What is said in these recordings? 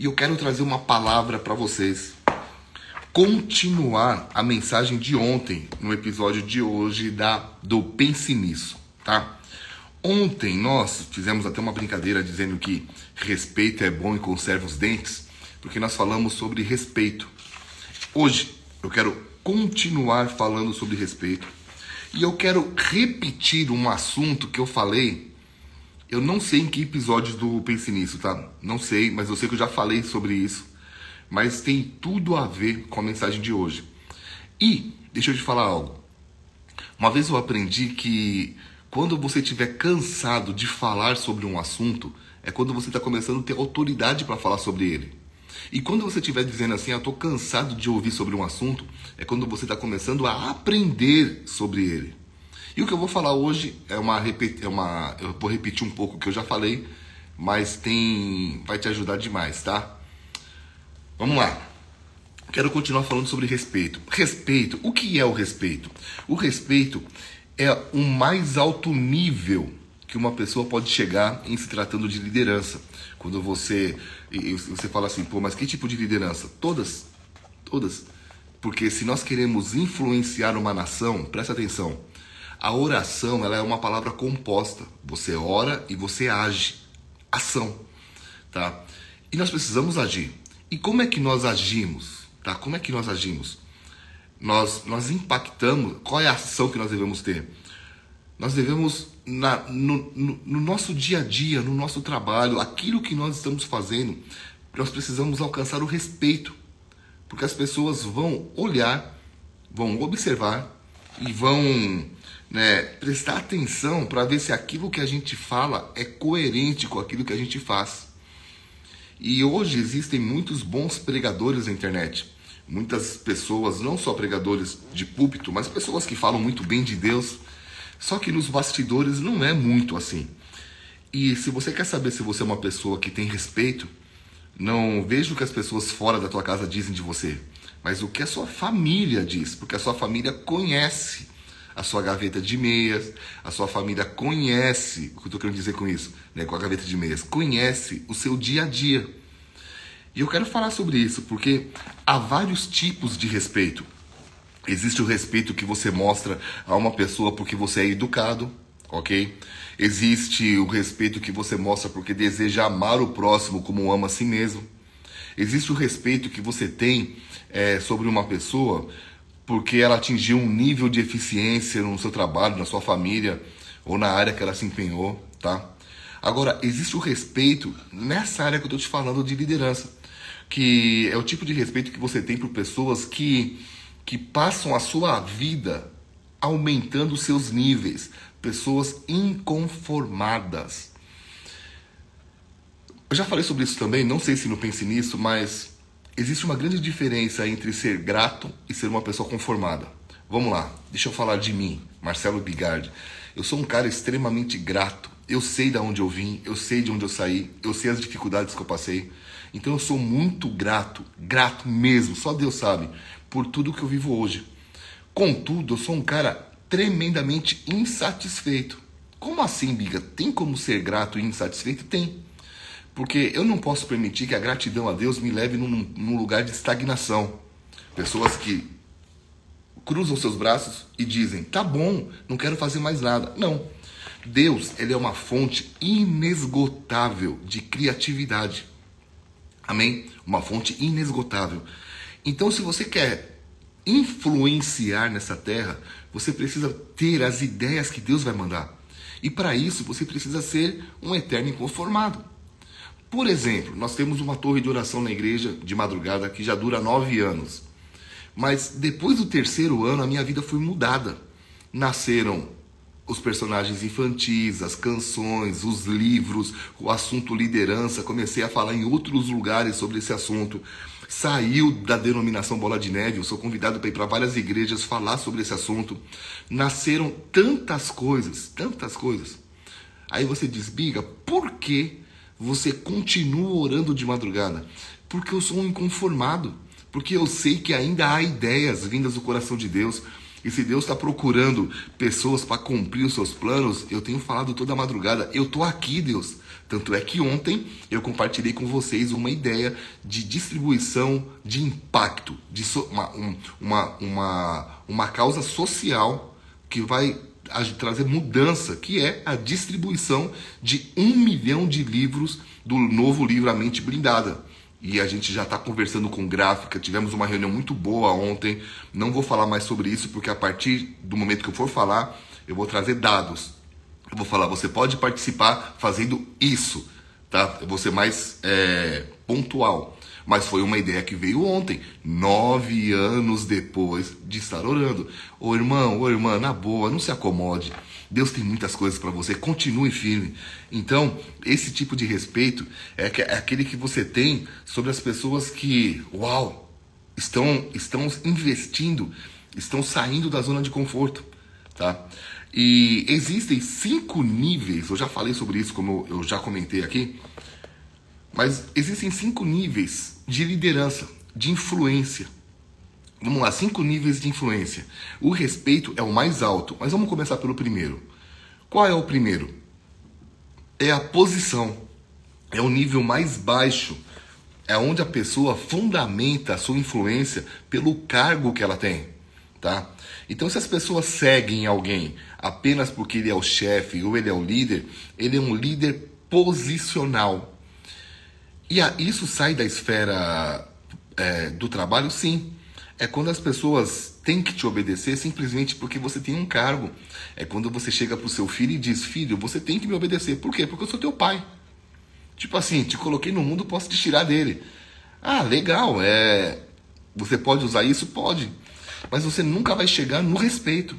e eu quero trazer uma palavra para vocês. Continuar a mensagem de ontem, no episódio de hoje da do Pense Nisso, tá? Ontem nós fizemos até uma brincadeira dizendo que respeito é bom e conserva os dentes, porque nós falamos sobre respeito. Hoje eu quero continuar falando sobre respeito e eu quero repetir um assunto que eu falei. Eu não sei em que episódio do Pense Nisso, tá? Não sei, mas eu sei que eu já falei sobre isso. Mas tem tudo a ver com a mensagem de hoje. E, deixa eu te falar algo. Uma vez eu aprendi que quando você estiver cansado de falar sobre um assunto, é quando você está começando a ter autoridade para falar sobre ele. E quando você estiver dizendo assim, eu estou cansado de ouvir sobre um assunto, é quando você está começando a aprender sobre ele. E o que eu vou falar hoje é uma, é uma. Eu vou repetir um pouco o que eu já falei, mas tem. vai te ajudar demais, tá? Vamos lá. Quero continuar falando sobre respeito. Respeito, o que é o respeito? O respeito é o mais alto nível que uma pessoa pode chegar em se tratando de liderança. Quando você você fala assim, pô, mas que tipo de liderança? Todas, todas. Porque se nós queremos influenciar uma nação, presta atenção. A oração, ela é uma palavra composta. Você ora e você age. Ação, tá? E nós precisamos agir. E como é que nós agimos? Tá? Como é que nós agimos? Nós nós impactamos, qual é a ação que nós devemos ter? Nós devemos, na, no, no, no, nosso dia a dia, no nosso trabalho, aquilo que nós estamos fazendo, nós precisamos alcançar o respeito. Porque as pessoas vão olhar, vão observar e vão né, prestar atenção para ver se aquilo que a gente fala é coerente com aquilo que a gente faz. E hoje existem muitos bons pregadores na internet. Muitas pessoas, não só pregadores de púlpito, mas pessoas que falam muito bem de Deus, só que nos bastidores não é muito assim. E se você quer saber se você é uma pessoa que tem respeito, não veja o que as pessoas fora da tua casa dizem de você, mas o que a sua família diz, porque a sua família conhece a sua gaveta de meias, a sua família conhece, o que eu estou querendo dizer com isso, né, com a gaveta de meias, conhece o seu dia a dia. E eu quero falar sobre isso, porque há vários tipos de respeito. Existe o respeito que você mostra a uma pessoa porque você é educado, ok? Existe o respeito que você mostra porque deseja amar o próximo como ama a si mesmo. Existe o respeito que você tem é, sobre uma pessoa porque ela atingiu um nível de eficiência no seu trabalho, na sua família ou na área que ela se empenhou, tá? Agora, existe o respeito nessa área que eu estou te falando de liderança, que é o tipo de respeito que você tem por pessoas que que passam a sua vida aumentando seus níveis, pessoas inconformadas. Eu já falei sobre isso também, não sei se não pense nisso, mas existe uma grande diferença entre ser grato e ser uma pessoa conformada. Vamos lá, deixa eu falar de mim, Marcelo Bigardi. Eu sou um cara extremamente grato. Eu sei de onde eu vim, eu sei de onde eu saí, eu sei as dificuldades que eu passei. Então eu sou muito grato, grato mesmo, só Deus sabe, por tudo que eu vivo hoje. Contudo, eu sou um cara tremendamente insatisfeito. Como assim, Biga? Tem como ser grato e insatisfeito? Tem. Porque eu não posso permitir que a gratidão a Deus me leve num, num lugar de estagnação. Pessoas que cruzam seus braços e dizem: tá bom, não quero fazer mais nada. Não. Deus, ele é uma fonte inesgotável de criatividade. Amém? Uma fonte inesgotável. Então, se você quer influenciar nessa terra, você precisa ter as ideias que Deus vai mandar. E para isso, você precisa ser um eterno inconformado. Por exemplo, nós temos uma torre de oração na igreja de madrugada que já dura nove anos. Mas depois do terceiro ano, a minha vida foi mudada. Nasceram os personagens infantis, as canções, os livros, o assunto liderança. Comecei a falar em outros lugares sobre esse assunto saiu da denominação Bola de Neve, eu sou convidado para ir para várias igrejas falar sobre esse assunto. Nasceram tantas coisas, tantas coisas. Aí você diz, Biga, por que você continua orando de madrugada? Porque eu sou um inconformado. Porque eu sei que ainda há ideias vindas do coração de Deus. E se Deus está procurando pessoas para cumprir os seus planos, eu tenho falado toda madrugada, eu estou aqui, Deus Tanto é que ontem eu compartilhei com vocês uma ideia de distribuição de impacto, de so, uma, um, uma, uma, uma causa social que vai trazer mudança, que é a distribuição de um milhão de livros do novo livro A Mente Blindada. E a gente já está conversando com gráfica, tivemos uma reunião muito boa ontem. Não vou falar mais sobre isso, porque a partir do momento que eu for falar, eu vou trazer dados. Eu vou falar, você pode participar fazendo isso, tá? Eu vou ser mais é, pontual. Mas foi uma ideia que veio ontem, nove anos depois de estar orando. Ô irmão, ô irmã, na boa, não se acomode. Deus tem muitas coisas para você, continue firme. Então, esse tipo de respeito é, é aquele que você tem sobre as pessoas que, uau, estão, estão investindo, estão saindo da zona de conforto, tá? E existem cinco níveis, eu já falei sobre isso, como eu já comentei aqui, mas existem cinco níveis de liderança, de influência. Vamos lá, cinco níveis de influência. O respeito é o mais alto, mas vamos começar pelo primeiro. Qual é o primeiro? É a posição. É o nível mais baixo. É onde a pessoa fundamenta a sua influência pelo cargo que ela tem, tá? Então, se as pessoas seguem alguém apenas porque ele é o chefe ou ele é o líder, ele é um líder posicional. E a, isso sai da esfera é, do trabalho, sim. É quando as pessoas têm que te obedecer simplesmente porque você tem um cargo. É quando você chega para o seu filho e diz: Filho, você tem que me obedecer. Por quê? Porque eu sou teu pai. Tipo assim, te coloquei no mundo, posso te tirar dele. Ah, legal, é. Você pode usar isso? Pode. Mas você nunca vai chegar no respeito.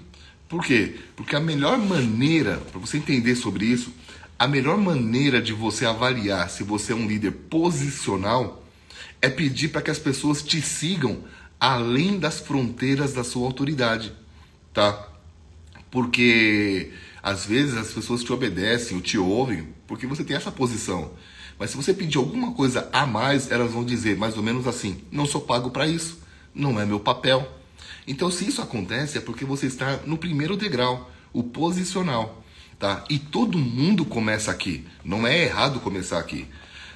Por quê? Porque a melhor maneira, para você entender sobre isso, a melhor maneira de você avaliar se você é um líder posicional é pedir para que as pessoas te sigam além das fronteiras da sua autoridade, tá? Porque às vezes as pessoas te obedecem ou te ouvem porque você tem essa posição. Mas se você pedir alguma coisa a mais, elas vão dizer mais ou menos assim: não sou pago para isso, não é meu papel. Então, se isso acontece, é porque você está no primeiro degrau, o posicional tá? E todo mundo começa aqui. Não é errado começar aqui,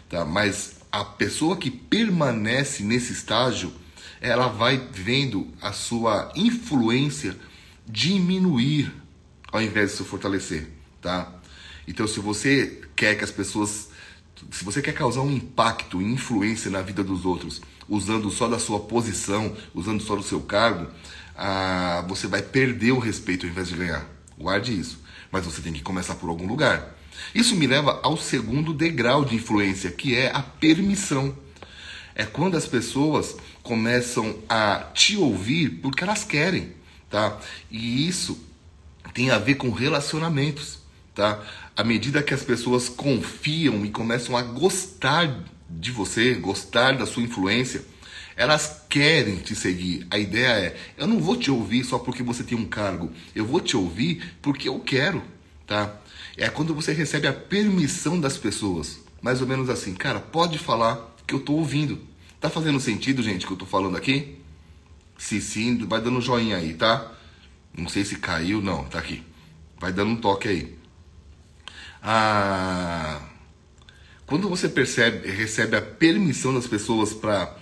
tá? Mas a pessoa que permanece nesse estágio, ela vai vendo a sua influência diminuir ao invés de se fortalecer, tá? Então, se você quer que as pessoas, se você quer causar um impacto e influência na vida dos outros, usando só da sua posição, usando só do seu cargo, ah, você vai perder o respeito ao invés de ganhar. Guarde isso mas você tem que começar por algum lugar. Isso me leva ao segundo degrau de influência, que é a permissão. É quando as pessoas começam a te ouvir porque elas querem, tá? E isso tem a ver com relacionamentos, tá? À medida que as pessoas confiam e começam a gostar de você, gostar da sua influência, elas querem te seguir. A ideia é: eu não vou te ouvir só porque você tem um cargo. Eu vou te ouvir porque eu quero, tá? É quando você recebe a permissão das pessoas. Mais ou menos assim, cara, pode falar que eu tô ouvindo. Tá fazendo sentido, gente, que eu tô falando aqui? Se sim, vai dando joinha aí, tá? Não sei se caiu, não, tá aqui. Vai dando um toque aí. Ah, quando você percebe, recebe a permissão das pessoas para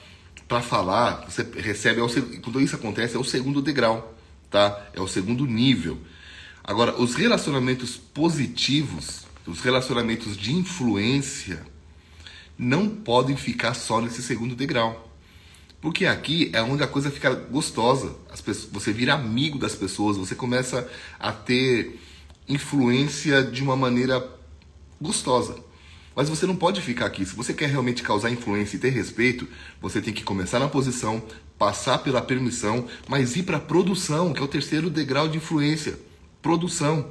para falar, você recebe, é o, quando isso acontece, é o segundo degrau, tá? É o segundo nível. Agora, os relacionamentos positivos, os relacionamentos de influência, não podem ficar só nesse segundo degrau. Porque aqui é onde a coisa fica gostosa. Pessoas, você vira amigo das pessoas, você começa a ter influência de uma maneira gostosa. Mas você não pode ficar aqui. Se você quer realmente causar influência e ter respeito, você tem que começar na posição, passar pela permissão, mas ir para a produção, que é o terceiro degrau de influência. Produção.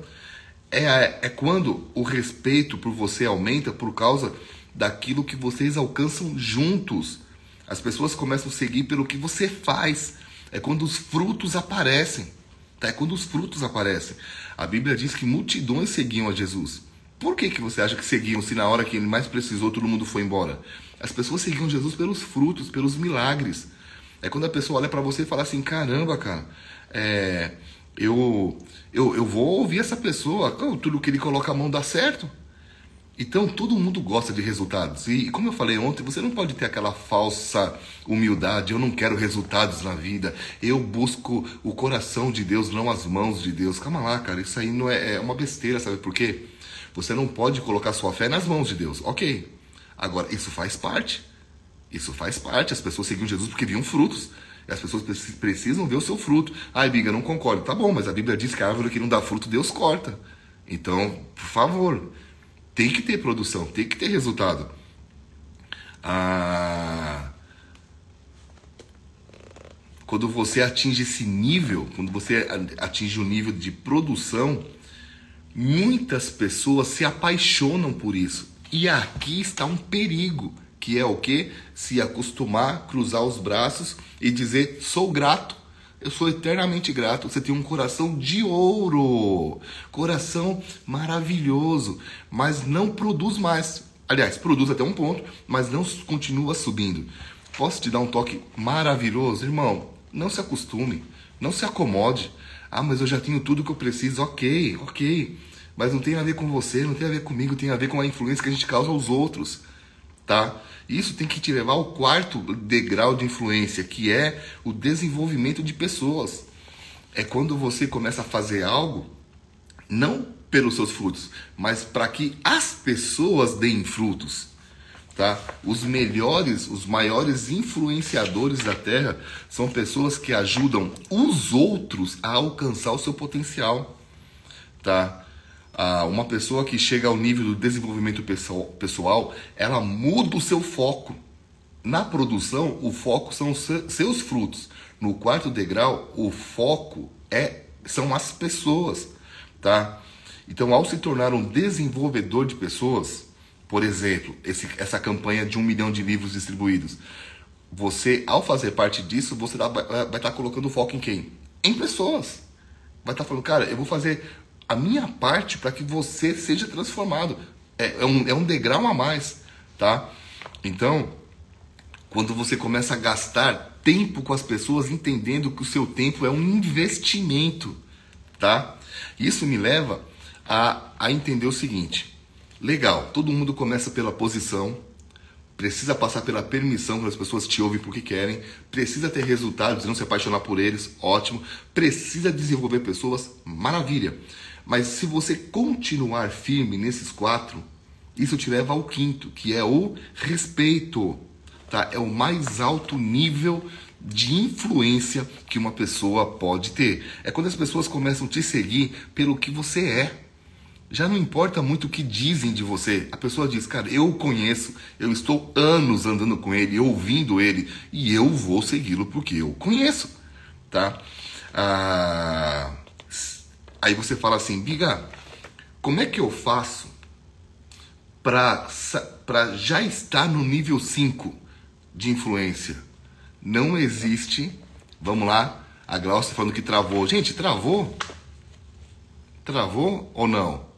É, é quando o respeito por você aumenta por causa daquilo que vocês alcançam juntos. As pessoas começam a seguir pelo que você faz. É quando os frutos aparecem. Tá? É quando os frutos aparecem. A Bíblia diz que multidões seguiam a Jesus. Por que, que você acha que seguiam se na hora que ele mais precisou todo mundo foi embora? As pessoas seguiam Jesus pelos frutos, pelos milagres. É quando a pessoa olha para você e fala assim: caramba, cara, é, eu, eu, eu vou ouvir essa pessoa, tudo que ele coloca a mão dá certo. Então todo mundo gosta de resultados. E como eu falei ontem, você não pode ter aquela falsa humildade. Eu não quero resultados na vida. Eu busco o coração de Deus, não as mãos de Deus. Calma lá, cara. Isso aí não é, é uma besteira, sabe por quê? Você não pode colocar sua fé nas mãos de Deus. Ok. Agora, isso faz parte. Isso faz parte. As pessoas seguiam Jesus porque viam frutos. E as pessoas precisam ver o seu fruto. Ai, Biga, não concordo. Tá bom, mas a Bíblia diz que a árvore que não dá fruto, Deus corta. Então, por favor, tem que ter produção, tem que ter resultado. Ah, quando você atinge esse nível, quando você atinge o nível de produção, muitas pessoas se apaixonam por isso. E aqui está um perigo, que é o que? Se acostumar, cruzar os braços e dizer sou grato. Eu sou eternamente grato. Você tem um coração de ouro, coração maravilhoso, mas não produz mais. Aliás, produz até um ponto, mas não continua subindo. Posso te dar um toque maravilhoso, irmão? Não se acostume, não se acomode. Ah, mas eu já tenho tudo que eu preciso. Ok, ok. Mas não tem a ver com você, não tem a ver comigo, tem a ver com a influência que a gente causa aos outros, tá? Isso tem que te levar ao quarto degrau de influência, que é o desenvolvimento de pessoas. É quando você começa a fazer algo, não pelos seus frutos, mas para que as pessoas deem frutos. Tá? Os melhores, os maiores influenciadores da Terra são pessoas que ajudam os outros a alcançar o seu potencial. Tá? ah, uma pessoa que chega ao nível do desenvolvimento pessoal, ela muda o seu foco. Na produção, o foco são os seus frutos. No quarto degrau, o foco é são as pessoas, tá? Então, ao se tornar um desenvolvedor de pessoas, por exemplo, esse, essa campanha de um milhão de livros distribuídos, você, ao fazer parte disso, você vai, vai estar tá colocando foco em quem? Em pessoas. Vai estar tá falando, cara, eu vou fazer a minha parte para que você seja transformado. É, é, um, é um degrau a mais, tá? Então, quando você começa a gastar tempo com as pessoas, entendendo que o seu tempo é um investimento, tá? Isso me leva a, a entender o seguinte: legal, todo mundo começa pela posição, precisa passar pela permissão quando as pessoas te ouvem porque querem, precisa ter resultados e não se apaixonar por eles, ótimo, precisa desenvolver pessoas, maravilha. Mas se você continuar firme nesses quatro, isso te leva ao quinto, que é o respeito. Tá? É o mais alto nível de influência que uma pessoa pode ter. É quando as pessoas começam a te seguir pelo que você é. Já não importa muito o que dizem de você. A pessoa diz, cara, eu o conheço, eu estou anos andando com ele, ouvindo ele, e eu vou segui-lo porque eu conheço. Tá? Ah Aí você fala assim, Biga, como é que eu faço para já estar no nível 5 de influência? Não existe. Vamos lá, a Glaucia falando que travou. Gente, travou? Travou ou não?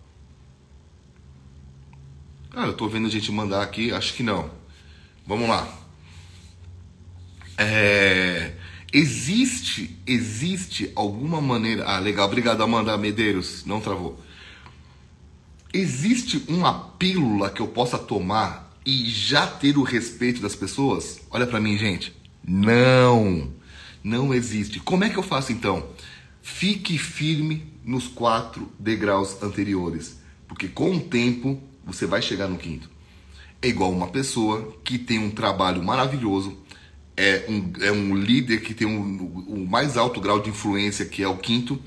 Ah, eu tô vendo a gente mandar aqui, acho que não. Vamos lá. É, Existe, existe alguma maneira. Ah, legal, obrigado Amanda Medeiros, não travou. Existe uma pílula que eu possa tomar e já ter o respeito das pessoas? Olha para mim, gente. Não, não existe. Como é que eu faço então? Fique firme nos quatro degraus anteriores, porque com o tempo você vai chegar no quinto. É igual uma pessoa que tem um trabalho maravilhoso, é um, é um líder que tem o um, um mais alto grau de influência, que é o quinto,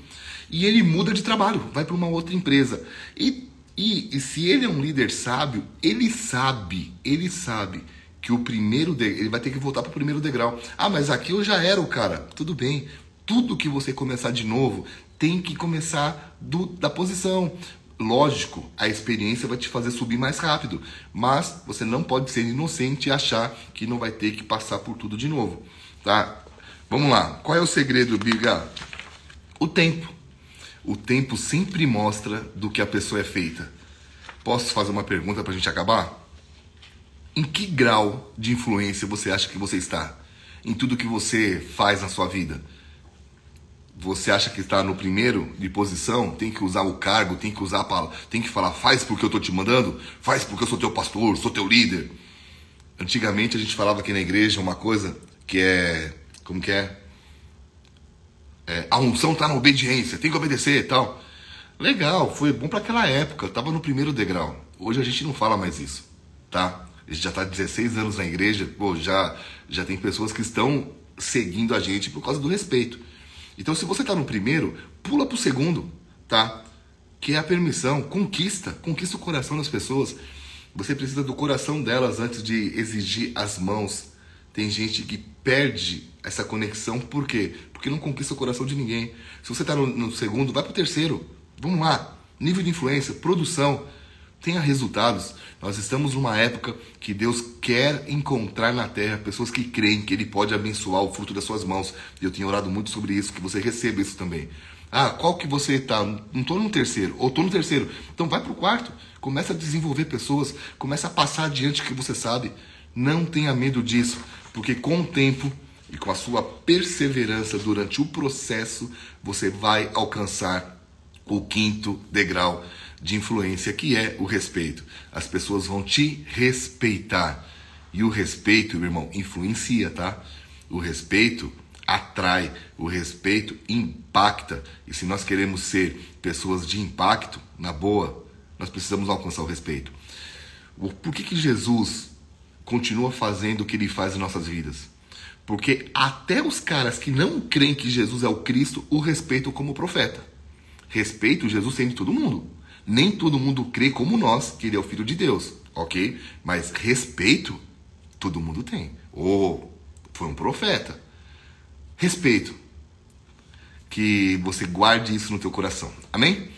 e ele muda de trabalho, vai para uma outra empresa. E, e, e, se ele é um líder sábio, ele sabe, ele sabe que o primeiro ele vai ter que voltar para o primeiro degrau. Ah, mas aqui eu já era o cara. Tudo bem. Tudo que você começar de novo tem que começar do, da posição. Lógico, a experiência vai te fazer subir mais rápido, mas você não pode ser inocente e achar que não vai ter que passar por tudo de novo, tá? Vamos lá. Qual é o segredo, Biga? O tempo. O tempo sempre mostra do que a pessoa é feita. Posso fazer uma pergunta para gente acabar? Em que grau de influência você acha que você está? Em tudo que você faz na sua vida? Você acha que está no primeiro de posição, tem que usar o cargo, tem que usar a palavra, tem que falar, faz porque eu estou te mandando, faz porque eu sou teu pastor, sou teu líder. Antigamente a gente falava aqui na igreja uma coisa que é, como que é? é a unção está na obediência, tem que obedecer e tal. Legal, foi bom para aquela época, estava no primeiro degrau. Hoje a gente não fala mais isso, tá? A gente já está 16 anos na igreja, pô, já, já tem pessoas que estão seguindo a gente por causa do respeito. Então, se você está no primeiro, pula para o segundo, tá? Que é a permissão, conquista, conquista o coração das pessoas. Você precisa do coração delas antes de exigir as mãos. Tem gente que perde essa conexão, por quê? Porque não conquista o coração de ninguém. Se você está no, no segundo, vai para o terceiro. Vamos lá. Nível de influência, produção tenha resultados. Nós estamos numa época que Deus quer encontrar na terra pessoas que creem que Ele pode abençoar o fruto das suas mãos. E eu tenho orado muito sobre isso, que você receba isso também. Ah, qual que você está? Não estou no terceiro, ou estou no terceiro. Então vai para o quarto, começa a desenvolver pessoas, começa a passar adiante o que você sabe. Não tenha medo disso, porque com o tempo e com a sua perseverança durante o processo, você vai alcançar o quinto degrau de influência, que é o respeito. As pessoas vão te respeitar. E o respeito, meu irmão, influencia, tá? O respeito atrai, o respeito impacta. E se nós queremos ser pessoas de impacto, na boa, nós precisamos alcançar o respeito. Por que, que Jesus continua fazendo o que ele faz em nossas vidas? Porque até os caras que não creem que Jesus é o Cristo o respeitam como profeta. Respeito Jesus tem de todo mundo. Nem todo mundo crê como nós que ele é o filho de Deus, ok? Mas respeito todo mundo tem. Ou oh, foi um profeta. Respeito. Que você guarde isso no teu coração. Amém?